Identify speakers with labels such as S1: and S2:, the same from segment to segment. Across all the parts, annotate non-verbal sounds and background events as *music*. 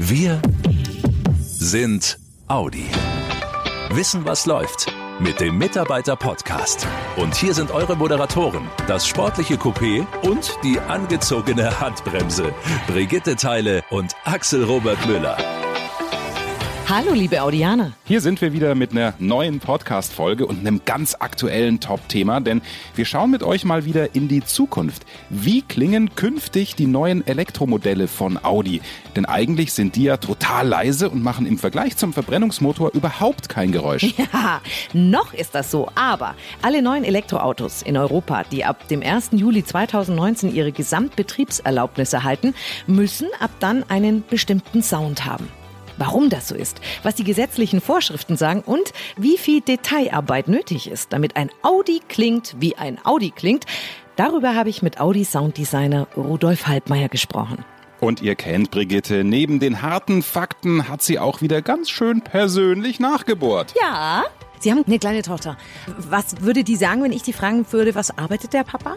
S1: Wir sind Audi. Wissen, was läuft mit dem Mitarbeiter-Podcast. Und hier sind eure Moderatoren, das sportliche Coupé und die angezogene Handbremse. Brigitte Teile und Axel Robert Müller.
S2: Hallo, liebe Audianer.
S3: Hier sind wir wieder mit einer neuen Podcast-Folge und einem ganz aktuellen Top-Thema, denn wir schauen mit euch mal wieder in die Zukunft. Wie klingen künftig die neuen Elektromodelle von Audi? Denn eigentlich sind die ja total leise und machen im Vergleich zum Verbrennungsmotor überhaupt kein Geräusch. *laughs*
S2: Ja, noch ist das so, aber alle neuen Elektroautos in Europa, die ab dem 1. Juli 2019 ihre Gesamtbetriebserlaubnis erhalten, müssen ab dann einen bestimmten Sound haben warum das so ist, was die gesetzlichen Vorschriften sagen und wie viel Detailarbeit nötig ist, damit ein Audi klingt, wie ein Audi klingt. Darüber habe ich mit Audi Sounddesigner Rudolf Halbmeier gesprochen.
S3: Und ihr kennt Brigitte, neben den harten Fakten hat sie auch wieder ganz schön persönlich nachgebohrt.
S2: Ja. Sie haben eine kleine Tochter. Was würde die sagen, wenn ich die fragen würde, was arbeitet der Papa?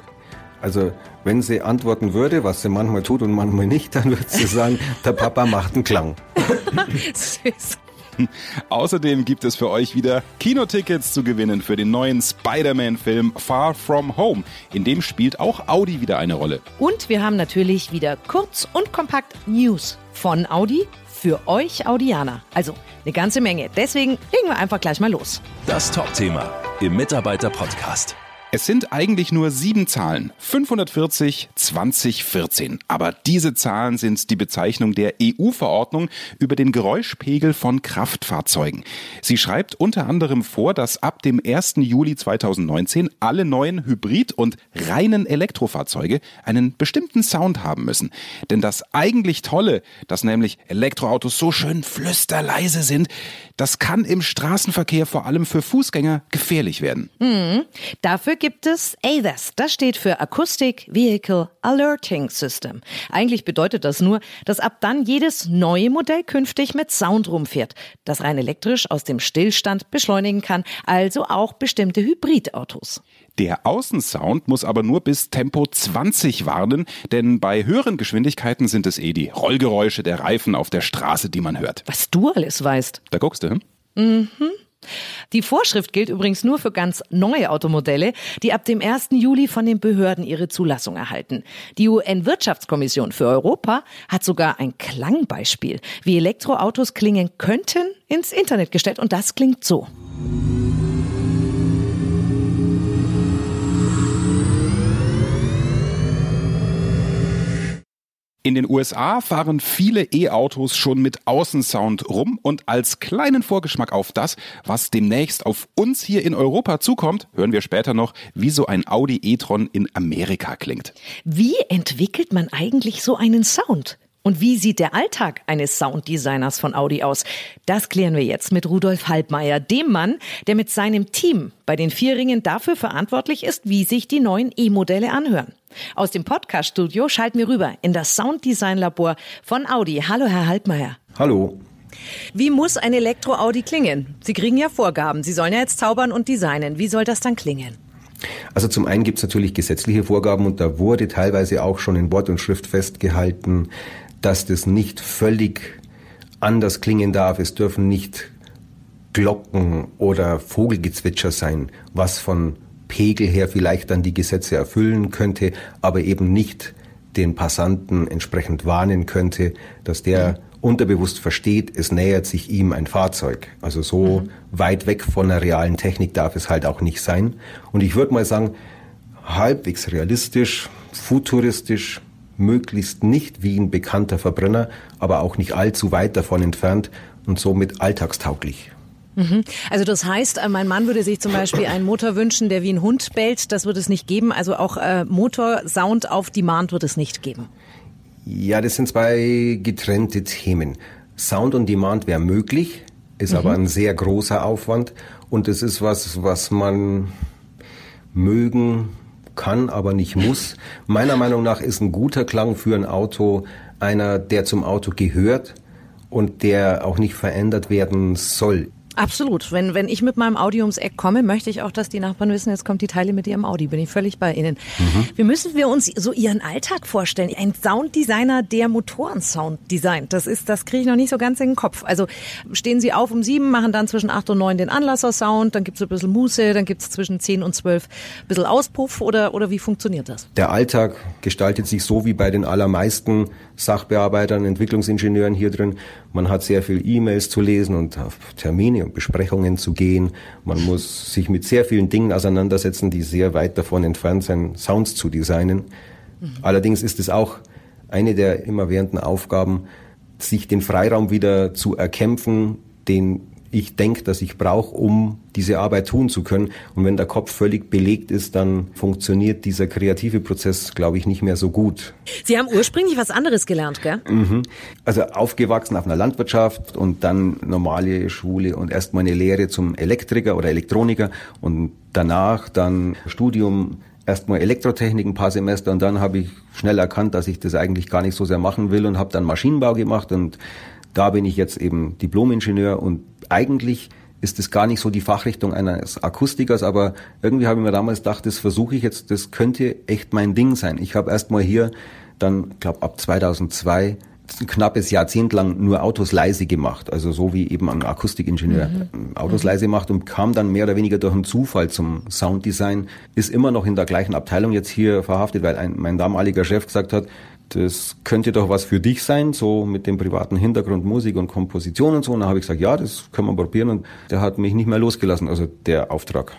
S4: Also wenn sie antworten würde, was sie manchmal tut und manchmal nicht, dann würde sie sagen, *laughs* der Papa macht einen Klang. *laughs*
S3: Süß. *laughs* Außerdem gibt es für euch wieder Kinotickets zu gewinnen für den neuen Spider-Man-Film Far From Home. In dem spielt auch Audi wieder eine Rolle.
S2: Und wir haben natürlich wieder kurz und kompakt News von Audi für euch Audianer. Also eine ganze Menge. Deswegen legen wir einfach gleich mal los.
S1: Das Top-Thema im Mitarbeiter-Podcast.
S3: Es sind eigentlich nur sieben Zahlen. 540, 2014. Aber diese Zahlen sind die Bezeichnung der EU-Verordnung über den Geräuschpegel von Kraftfahrzeugen. Sie schreibt unter anderem vor, dass ab dem 1. Juli 2019 alle neuen Hybrid- und reinen Elektrofahrzeuge einen bestimmten Sound haben müssen. Denn das eigentlich Tolle, dass nämlich Elektroautos so schön flüsterleise sind, das kann im Straßenverkehr vor allem für Fußgänger gefährlich werden.
S2: Mhm. Dafür gibt es AVAS. Das steht für Acoustic Vehicle Alerting System. Eigentlich bedeutet das nur, dass ab dann jedes neue Modell künftig mit Sound rumfährt, das rein elektrisch aus dem Stillstand beschleunigen kann, also auch bestimmte Hybridautos.
S3: Der Außensound muss aber nur bis Tempo 20 warnen, denn bei höheren Geschwindigkeiten sind es eh die Rollgeräusche der Reifen auf der Straße, die man hört.
S2: Was du alles weißt.
S3: Da guckst du, hm?
S2: Mhm. Die Vorschrift gilt übrigens nur für ganz neue Automodelle, die ab dem 1. Juli von den Behörden ihre Zulassung erhalten. Die UN-Wirtschaftskommission für Europa hat sogar ein Klangbeispiel, wie Elektroautos klingen könnten, ins Internet gestellt und das klingt so.
S3: In den USA fahren viele E-Autos schon mit Außensound rum und als kleinen Vorgeschmack auf das, was demnächst auf uns hier in Europa zukommt, hören wir später noch, wie so ein Audi e-tron in Amerika klingt.
S2: Wie entwickelt man eigentlich so einen Sound? Und wie sieht der Alltag eines Sounddesigners von Audi aus? Das klären wir jetzt mit Rudolf Halbmeier, dem Mann, der mit seinem Team bei den Vierringen dafür verantwortlich ist, wie sich die neuen E-Modelle anhören. Aus dem Podcast-Studio schalten wir rüber in das Sounddesign-Labor von Audi. Hallo, Herr Halbmeier.
S4: Hallo.
S2: Wie muss ein Elektro-Audi klingen? Sie kriegen ja Vorgaben. Sie sollen ja jetzt zaubern und designen. Wie soll das dann klingen?
S4: Also zum einen gibt es natürlich gesetzliche Vorgaben und da wurde teilweise auch schon in Wort und Schrift festgehalten, dass das nicht völlig anders klingen darf. Es dürfen nicht Glocken oder Vogelgezwitscher sein, was von Pegel her vielleicht dann die Gesetze erfüllen könnte, aber eben nicht den Passanten entsprechend warnen könnte, dass der mhm. unterbewusst versteht, es nähert sich ihm ein Fahrzeug. Also so mhm. weit weg von der realen Technik darf es halt auch nicht sein. Und ich würde mal sagen, halbwegs realistisch, futuristisch, möglichst nicht wie ein bekannter Verbrenner, aber auch nicht allzu weit davon entfernt und somit alltagstauglich.
S2: Mhm. Also das heißt, äh, mein Mann würde sich zum Beispiel einen Motor wünschen, der wie ein Hund bellt. Das wird es nicht geben. Also auch äh, Motorsound auf Demand wird es nicht geben.
S4: Ja, das sind zwei getrennte Themen. Sound on Demand wäre möglich, ist mhm. aber ein sehr großer Aufwand und es ist was, was man mögen kann, aber nicht muss. Meiner Meinung nach ist ein guter Klang für ein Auto einer, der zum Auto gehört und der auch nicht verändert werden soll.
S2: Absolut. Wenn, wenn ich mit meinem Audi ums Eck komme, möchte ich auch, dass die Nachbarn wissen, jetzt kommt die Teile mit ihrem Audi. Bin ich völlig bei Ihnen. Mhm. Wie müssen wir uns so Ihren Alltag vorstellen? Ein Sounddesigner, der Motorensound designt. Das ist, das kriege ich noch nicht so ganz in den Kopf. Also stehen Sie auf um sieben, machen dann zwischen acht und neun den Anlassersound, dann gibt es ein bisschen Muße, dann gibt es zwischen zehn und zwölf ein bisschen Auspuff oder, oder wie funktioniert das?
S4: Der Alltag gestaltet sich so wie bei den allermeisten Sachbearbeitern, Entwicklungsingenieuren hier drin. Man hat sehr viel E-Mails zu lesen und Termine und Besprechungen zu gehen. Man muss sich mit sehr vielen Dingen auseinandersetzen, die sehr weit davon entfernt sind, Sounds zu designen. Mhm. Allerdings ist es auch eine der immerwährenden Aufgaben, sich den Freiraum wieder zu erkämpfen, den ich denke, dass ich brauche, um diese Arbeit tun zu können. Und wenn der Kopf völlig belegt ist, dann funktioniert dieser kreative Prozess, glaube ich, nicht mehr so gut.
S2: Sie haben ursprünglich was anderes gelernt, gell?
S4: Mhm. Also aufgewachsen auf einer Landwirtschaft und dann normale Schule und erst mal eine Lehre zum Elektriker oder Elektroniker und danach dann Studium erstmal Elektrotechnik ein paar Semester und dann habe ich schnell erkannt, dass ich das eigentlich gar nicht so sehr machen will und habe dann Maschinenbau gemacht und da bin ich jetzt eben Diplomingenieur und eigentlich ist es gar nicht so die Fachrichtung eines Akustikers, aber irgendwie habe ich mir damals gedacht, das versuche ich jetzt, das könnte echt mein Ding sein. Ich habe erstmal hier dann, glaube ab 2002 ein knappes Jahrzehnt lang nur Autos leise gemacht, also so wie eben ein Akustikingenieur mhm. Autos mhm. leise macht und kam dann mehr oder weniger durch einen Zufall zum Sounddesign, ist immer noch in der gleichen Abteilung jetzt hier verhaftet, weil ein, mein damaliger Chef gesagt hat, das könnte doch was für dich sein, so mit dem privaten Hintergrund Musik und Komposition und so. Und dann habe ich gesagt, ja, das können wir probieren. Und der hat mich nicht mehr losgelassen, also der Auftrag.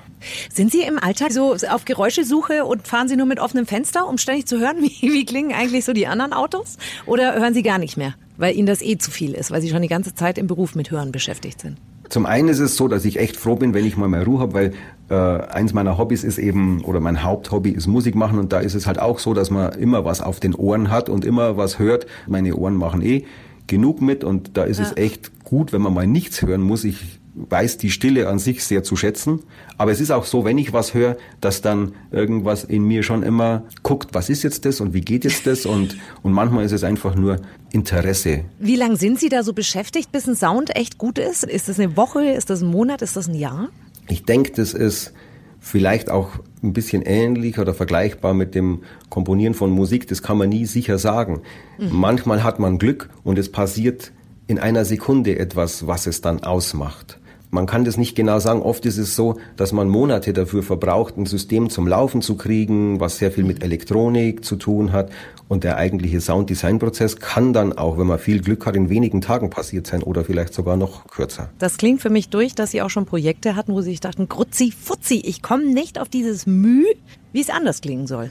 S2: Sind Sie im Alltag so auf Geräuschesuche und fahren Sie nur mit offenem Fenster, um ständig zu hören, *laughs* wie, wie klingen eigentlich so die anderen Autos? Oder hören Sie gar nicht mehr, weil Ihnen das eh zu viel ist, weil Sie schon die ganze Zeit im Beruf mit Hören beschäftigt sind?
S4: Zum einen ist es so, dass ich echt froh bin, wenn ich mal mehr Ruhe habe, weil äh, eins meiner Hobbys ist eben, oder mein Haupthobby ist Musik machen und da ist es halt auch so, dass man immer was auf den Ohren hat und immer was hört. Meine Ohren machen eh genug mit und da ist ja. es echt gut, wenn man mal nichts hören muss. Ich weiß die Stille an sich sehr zu schätzen. Aber es ist auch so, wenn ich was höre, dass dann irgendwas in mir schon immer guckt, was ist jetzt das und wie geht jetzt das? Und, *laughs* und manchmal ist es einfach nur Interesse.
S2: Wie lange sind Sie da so beschäftigt, bis ein Sound echt gut ist? Ist das eine Woche? Ist das ein Monat? Ist das ein Jahr?
S4: Ich denke, das ist vielleicht auch ein bisschen ähnlich oder vergleichbar mit dem Komponieren von Musik. Das kann man nie sicher sagen. Mhm. Manchmal hat man Glück und es passiert in einer Sekunde etwas, was es dann ausmacht. Man kann das nicht genau sagen. Oft ist es so, dass man Monate dafür verbraucht, ein System zum Laufen zu kriegen, was sehr viel mit Elektronik zu tun hat. Und der eigentliche Sounddesign-Prozess kann dann auch, wenn man viel Glück hat, in wenigen Tagen passiert sein oder vielleicht sogar noch kürzer.
S2: Das klingt für mich durch, dass Sie auch schon Projekte hatten, wo Sie sich dachten, Grutzi, Futzi, ich komme nicht auf dieses Müh, wie es anders klingen soll.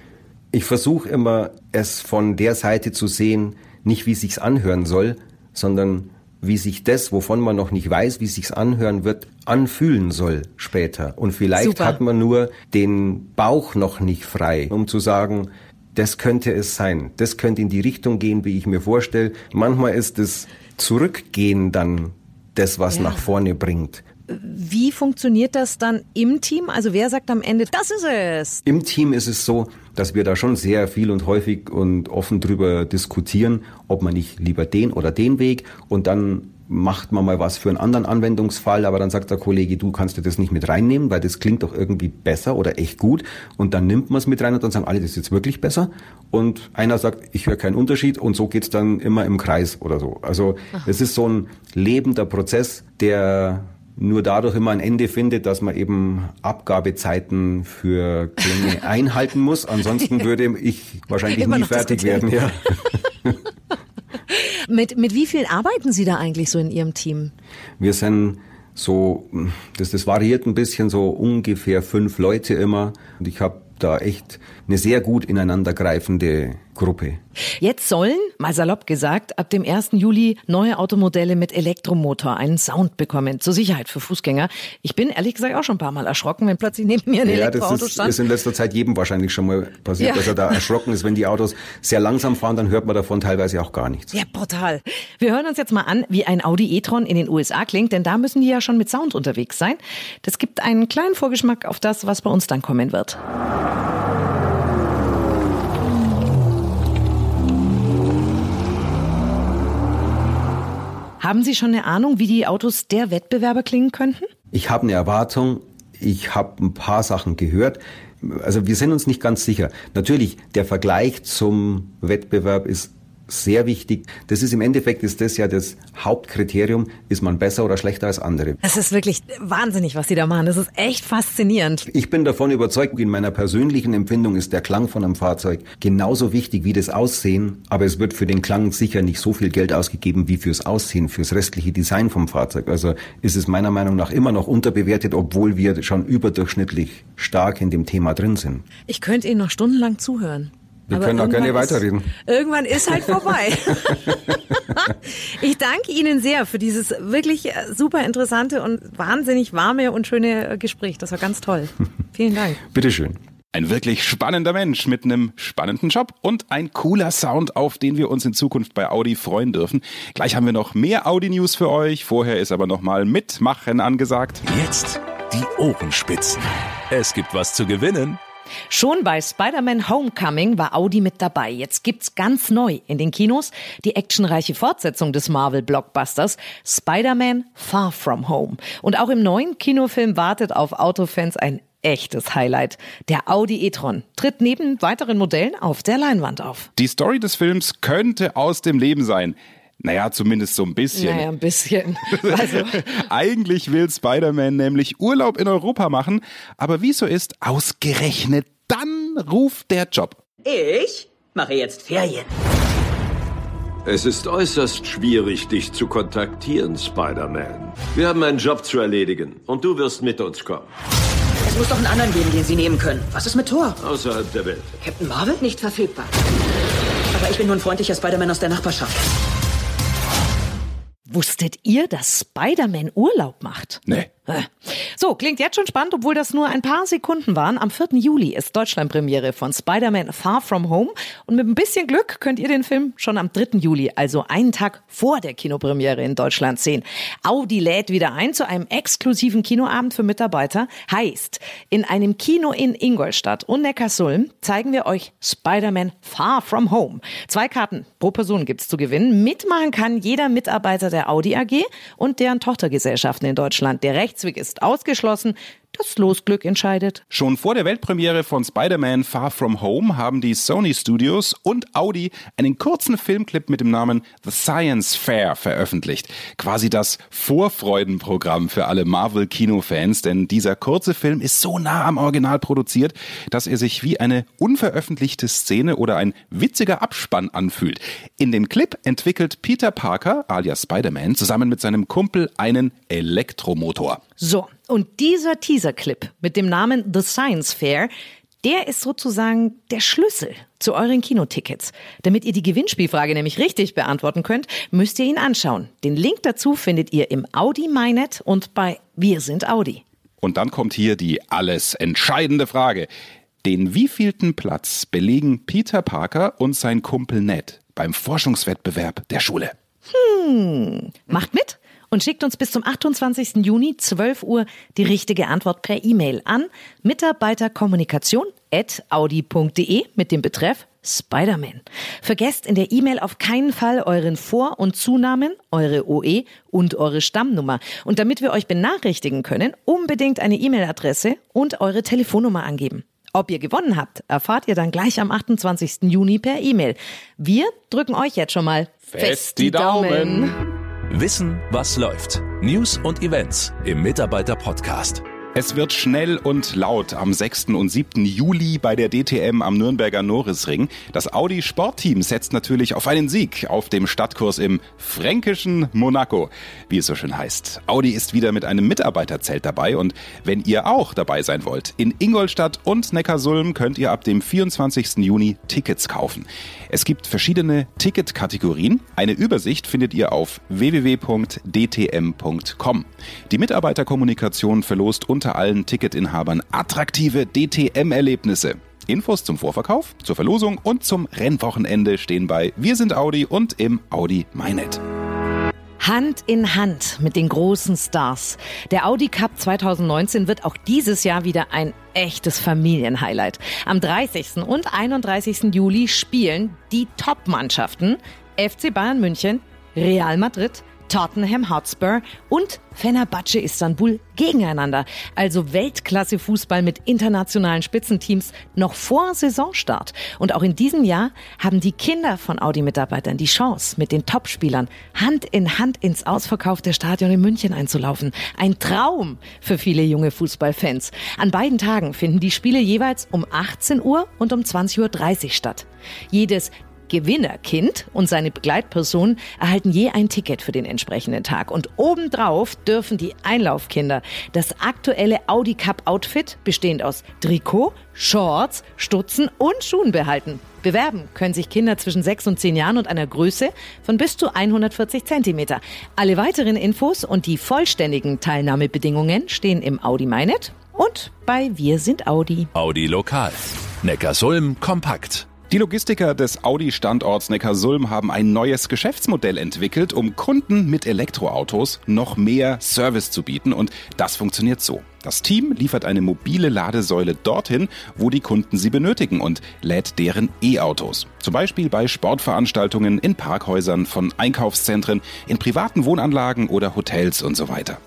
S4: Ich versuche immer, es von der Seite zu sehen, nicht wie es sich anhören soll, sondern wie sich das, wovon man noch nicht weiß, wie sich's anhören wird, anfühlen soll später. Und vielleicht Super. hat man nur den Bauch noch nicht frei, um zu sagen, das könnte es sein. Das könnte in die Richtung gehen, wie ich mir vorstelle. Manchmal ist das Zurückgehen dann das, was ja. nach vorne bringt.
S2: Wie funktioniert das dann im Team? Also wer sagt am Ende, das ist es?
S4: Im Team ist es so, dass wir da schon sehr viel und häufig und offen drüber diskutieren, ob man nicht lieber den oder den Weg und dann macht man mal was für einen anderen Anwendungsfall, aber dann sagt der Kollege, du kannst dir das nicht mit reinnehmen, weil das klingt doch irgendwie besser oder echt gut. Und dann nimmt man es mit rein und dann sagen alle, das ist jetzt wirklich besser. Und einer sagt, ich höre keinen Unterschied und so geht's dann immer im Kreis oder so. Also es ist so ein lebender Prozess, der nur dadurch immer ein Ende findet, dass man eben Abgabezeiten für Klänge *laughs* einhalten muss. Ansonsten würde ich wahrscheinlich immer nie fertig werden. Ja. *laughs*
S2: mit, mit wie viel arbeiten Sie da eigentlich so in Ihrem Team?
S4: Wir sind so, das, das variiert ein bisschen, so ungefähr fünf Leute immer. Und ich habe da echt eine sehr gut ineinandergreifende Gruppe.
S2: Jetzt sollen, mal salopp gesagt, ab dem 1. Juli neue Automodelle mit Elektromotor einen Sound bekommen, zur Sicherheit für Fußgänger. Ich bin ehrlich gesagt auch schon ein paar Mal erschrocken, wenn plötzlich neben mir ein ja, Elektroauto
S4: das ist,
S2: stand.
S4: Das ist in letzter Zeit jedem wahrscheinlich schon mal passiert, ja. dass er da erschrocken ist. Wenn die Autos sehr langsam fahren, dann hört man davon teilweise auch gar nichts.
S2: Ja, brutal. Wir hören uns jetzt mal an, wie ein Audi e-tron in den USA klingt, denn da müssen die ja schon mit Sound unterwegs sein. Das gibt einen kleinen Vorgeschmack auf das, was bei uns dann kommen wird. Haben Sie schon eine Ahnung, wie die Autos der Wettbewerber klingen könnten?
S4: Ich habe eine Erwartung. Ich habe ein paar Sachen gehört. Also wir sind uns nicht ganz sicher. Natürlich, der Vergleich zum Wettbewerb ist sehr wichtig. Das ist im Endeffekt ist das ja das Hauptkriterium, ist man besser oder schlechter als andere.
S2: Das ist wirklich wahnsinnig, was Sie da machen. Das ist echt faszinierend.
S4: Ich bin davon überzeugt, in meiner persönlichen Empfindung ist der Klang von einem Fahrzeug genauso wichtig wie das Aussehen, aber es wird für den Klang sicher nicht so viel Geld ausgegeben wie fürs Aussehen, fürs restliche Design vom Fahrzeug. Also ist es meiner Meinung nach immer noch unterbewertet, obwohl wir schon überdurchschnittlich stark in dem Thema drin sind.
S2: Ich könnte Ihnen noch stundenlang zuhören.
S4: Wir
S2: Aber
S4: können auch gerne
S2: ist-
S4: weiterreden.
S2: Irgendwann ist halt vorbei. *laughs* ich danke Ihnen sehr für dieses wirklich äh, super interessante und wahnsinnig warme und schöne Gespräch. Das war ganz toll. *laughs* Vielen Dank.
S4: Bitteschön.
S3: Ein wirklich spannender Mensch mit einem spannenden Job und ein cooler Sound, auf den wir uns in Zukunft bei Audi freuen dürfen. Gleich haben wir noch mehr Audi-News für euch. Vorher ist aber nochmal Mitmachen angesagt.
S1: Jetzt die Ohrenspitzen. Es gibt was zu gewinnen.
S2: Schon bei Spider-Man Homecoming war Audi mit dabei. Jetzt gibt's ganz neu in den Kinos die actionreiche Fortsetzung des Marvel-Blockbusters Spider-Man Far From Home. Und auch im neuen Kinofilm wartet auf Autofans ein echtes Highlight. Der Audi e-tron tritt neben weiteren Modellen auf der Leinwand auf.
S3: Die Story des Films könnte aus dem Leben sein. Naja, zumindest so ein bisschen.
S2: Naja, ein bisschen. *laughs* Also,
S3: Eigentlich will Spider-Man nämlich Urlaub in Europa machen, aber wie so ist, ausgerechnet dann ruft der Job.
S5: Ich mache jetzt Ferien.
S6: Es ist äußerst schwierig, dich zu kontaktieren, Spider-Man. Wir haben einen Job zu erledigen und du wirst mit uns kommen.
S5: Es muss doch einen anderen geben, den Sie nehmen können. Was ist mit Thor?
S6: Außerhalb der Welt.
S5: Captain Marvel? Nicht verfügbar. Aber ich bin nur ein freundlicher Spider-Man aus der Nachbarschaft.
S2: Wusstet ihr, dass Spider-Man Urlaub macht?
S3: Nee.
S2: So, klingt jetzt schon spannend, obwohl das nur ein paar Sekunden waren. Am 4. Juli ist Deutschlandpremiere von Spider-Man Far From Home. Und mit ein bisschen Glück könnt ihr den Film schon am 3. Juli, also einen Tag vor der Kinopremiere in Deutschland sehen. Audi lädt wieder ein zu einem exklusiven Kinoabend für Mitarbeiter. Heißt, in einem Kino in Ingolstadt und Neckarsulm zeigen wir euch Spider-Man Far From Home. Zwei Karten pro Person gibt's zu gewinnen. Mitmachen kann jeder Mitarbeiter der Audi AG und deren Tochtergesellschaften in Deutschland. Der Rechtsweg ist ausgeschlossen. Das Losglück entscheidet.
S3: Schon vor der Weltpremiere von Spider-Man Far From Home haben die Sony Studios und Audi einen kurzen Filmclip mit dem Namen The Science Fair veröffentlicht. Quasi das Vorfreudenprogramm für alle Marvel-Kinofans, denn dieser kurze Film ist so nah am Original produziert, dass er sich wie eine unveröffentlichte Szene oder ein witziger Abspann anfühlt. In dem Clip entwickelt Peter Parker, alias Spider-Man, zusammen mit seinem Kumpel einen Elektromotor.
S2: So, und dieser Teaser-Clip mit dem Namen The Science Fair, der ist sozusagen der Schlüssel zu euren Kinotickets. Damit ihr die Gewinnspielfrage nämlich richtig beantworten könnt, müsst ihr ihn anschauen. Den Link dazu findet ihr im Audi MyNet und bei Wir sind Audi.
S3: Und dann kommt hier die alles entscheidende Frage. Den wievielten Platz belegen Peter Parker und sein Kumpel Ned beim Forschungswettbewerb der Schule?
S2: Macht mit und schickt uns bis zum 28. Juni 12 Uhr die richtige Antwort per E-Mail an mitarbeiterkommunikation.audi.de mit dem Betreff Spider-Man. Vergesst in der E-Mail auf keinen Fall euren Vor- und Zunamen, eure OE und eure Stammnummer. Und damit wir euch benachrichtigen können, unbedingt eine E-Mail-Adresse und eure Telefonnummer angeben. Ob ihr gewonnen habt, erfahrt ihr dann gleich am 28. Juni per E-Mail. Wir drücken euch jetzt schon mal
S3: Fest die Daumen.
S1: Wissen, was läuft. News und Events im Mitarbeiter-Podcast.
S3: Es wird schnell und laut am 6. und 7. Juli bei der DTM am Nürnberger Norrisring. Das Audi Sportteam setzt natürlich auf einen Sieg auf dem Stadtkurs im fränkischen Monaco, wie es so schön heißt. Audi ist wieder mit einem Mitarbeiterzelt dabei und wenn ihr auch dabei sein wollt, in Ingolstadt und Neckarsulm könnt ihr ab dem 24. Juni Tickets kaufen. Es gibt verschiedene Ticketkategorien. Eine Übersicht findet ihr auf www.dtm.com. Die Mitarbeiterkommunikation verlost unter allen Ticketinhabern attraktive DTM-Erlebnisse. Infos zum Vorverkauf, zur Verlosung und zum Rennwochenende stehen bei Wir sind Audi und im Audi MyNet.
S2: Hand in Hand mit den großen Stars. Der Audi Cup 2019 wird auch dieses Jahr wieder ein echtes Familienhighlight. Am 30. und 31. Juli spielen die Top-Mannschaften FC Bayern München, Real Madrid, Tottenham Hotspur und Fenerbahce Istanbul gegeneinander. Also Weltklasse-Fußball mit internationalen Spitzenteams noch vor Saisonstart. Und auch in diesem Jahr haben die Kinder von Audi-Mitarbeitern die Chance, mit den Topspielern Hand in Hand ins ausverkaufte Stadion in München einzulaufen. Ein Traum für viele junge Fußballfans. An beiden Tagen finden die Spiele jeweils um 18 Uhr und um 20.30 Uhr statt. Jedes Gewinnerkind und seine Begleitperson erhalten je ein Ticket für den entsprechenden Tag. Und obendrauf dürfen die Einlaufkinder das aktuelle Audi Cup Outfit, bestehend aus Trikot, Shorts, Stutzen und Schuhen behalten. Bewerben können sich Kinder zwischen 6 und 10 Jahren und einer Größe von bis zu 140 Zentimeter. Alle weiteren Infos und die vollständigen Teilnahmebedingungen stehen im Audi MyNet und bei Wir sind Audi.
S1: Audi Lokal. Neckarsulm kompakt.
S3: Die Logistiker des Audi-Standorts Neckarsulm haben ein neues Geschäftsmodell entwickelt, um Kunden mit Elektroautos noch mehr Service zu bieten. Und das funktioniert so. Das Team liefert eine mobile Ladesäule dorthin, wo die Kunden sie benötigen und lädt deren E-Autos. Zum Beispiel bei Sportveranstaltungen, in Parkhäusern, von Einkaufszentren, in privaten Wohnanlagen oder Hotels und so weiter.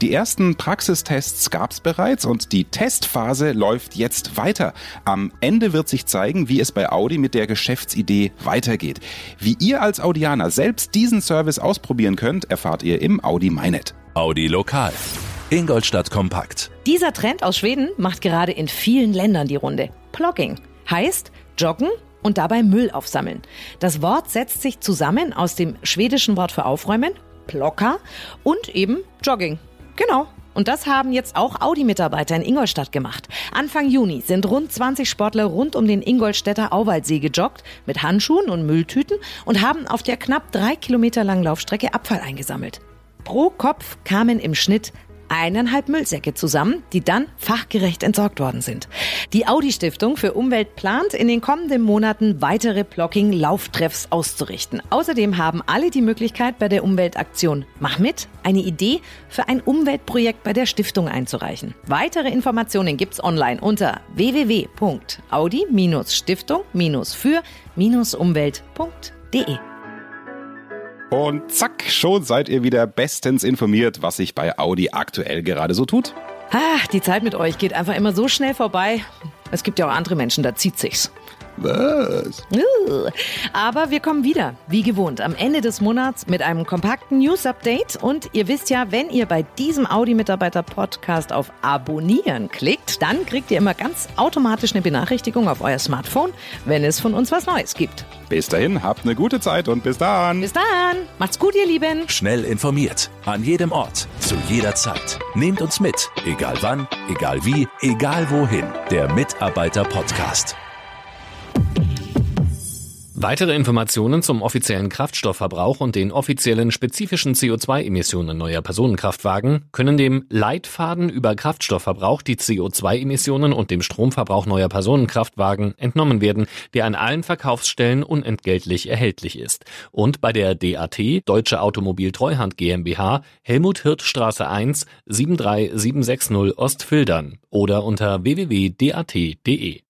S3: Die ersten Praxistests gab es bereits und die Testphase läuft jetzt weiter. Am Ende wird sich zeigen, wie es bei Audi mit der Geschäftsidee weitergeht. Wie ihr als Audianer selbst diesen Service ausprobieren könnt, erfahrt ihr im Audi MyNet.
S1: Audi Lokal. Ingolstadt kompakt.
S2: Dieser Trend aus Schweden macht gerade in vielen Ländern die Runde. Plogging heißt joggen und dabei Müll aufsammeln. Das Wort setzt sich zusammen aus dem schwedischen Wort für aufräumen, Plocka, und eben Jogging. Genau. Und das haben jetzt auch Audi-Mitarbeiter in Ingolstadt gemacht. Anfang Juni sind rund 20 Sportler rund um den Ingolstädter Auwaldsee gejoggt mit Handschuhen und Mülltüten und haben auf der knapp drei Kilometer langen Laufstrecke Abfall eingesammelt. Pro Kopf kamen im Schnitt eineinhalb Müllsäcke zusammen, die dann fachgerecht entsorgt worden sind. Die Audi Stiftung für Umwelt plant in den kommenden Monaten weitere Blocking-Lauftreffs auszurichten. Außerdem haben alle die Möglichkeit, bei der Umweltaktion Mach mit eine Idee für ein Umweltprojekt bei der Stiftung einzureichen. Weitere Informationen gibt's online unter www.audi-stiftung-für-umwelt.de.
S3: Und zack, schon seid ihr wieder bestens informiert, was sich bei Audi aktuell gerade so tut.
S2: Ah, die Zeit mit euch geht einfach immer so schnell vorbei. Es gibt ja auch andere Menschen, da zieht sich's.
S3: Was?
S2: Aber wir kommen wieder, wie gewohnt, am Ende des Monats mit einem kompakten News-Update. Und ihr wisst ja, wenn ihr bei diesem Audi-Mitarbeiter-Podcast auf Abonnieren klickt, dann kriegt ihr immer ganz automatisch eine Benachrichtigung auf euer Smartphone, wenn es von uns was Neues gibt.
S3: Bis dahin, habt eine gute Zeit und bis dann.
S2: Bis dann. Macht's gut, ihr Lieben.
S1: Schnell informiert. An jedem Ort. Zu jeder Zeit. Nehmt uns mit. Egal wann, egal wie, egal wohin. Der Mitarbeiter-Podcast.
S7: Weitere Informationen zum offiziellen Kraftstoffverbrauch und den offiziellen spezifischen CO2-Emissionen neuer Personenkraftwagen können dem Leitfaden über Kraftstoffverbrauch, die CO2-Emissionen und dem Stromverbrauch neuer Personenkraftwagen entnommen werden, der an allen Verkaufsstellen unentgeltlich erhältlich ist. Und bei der DAT, Deutsche Automobil Treuhand GmbH, Helmut Hirt Straße 1, 73760 Ostfildern oder unter www.dat.de.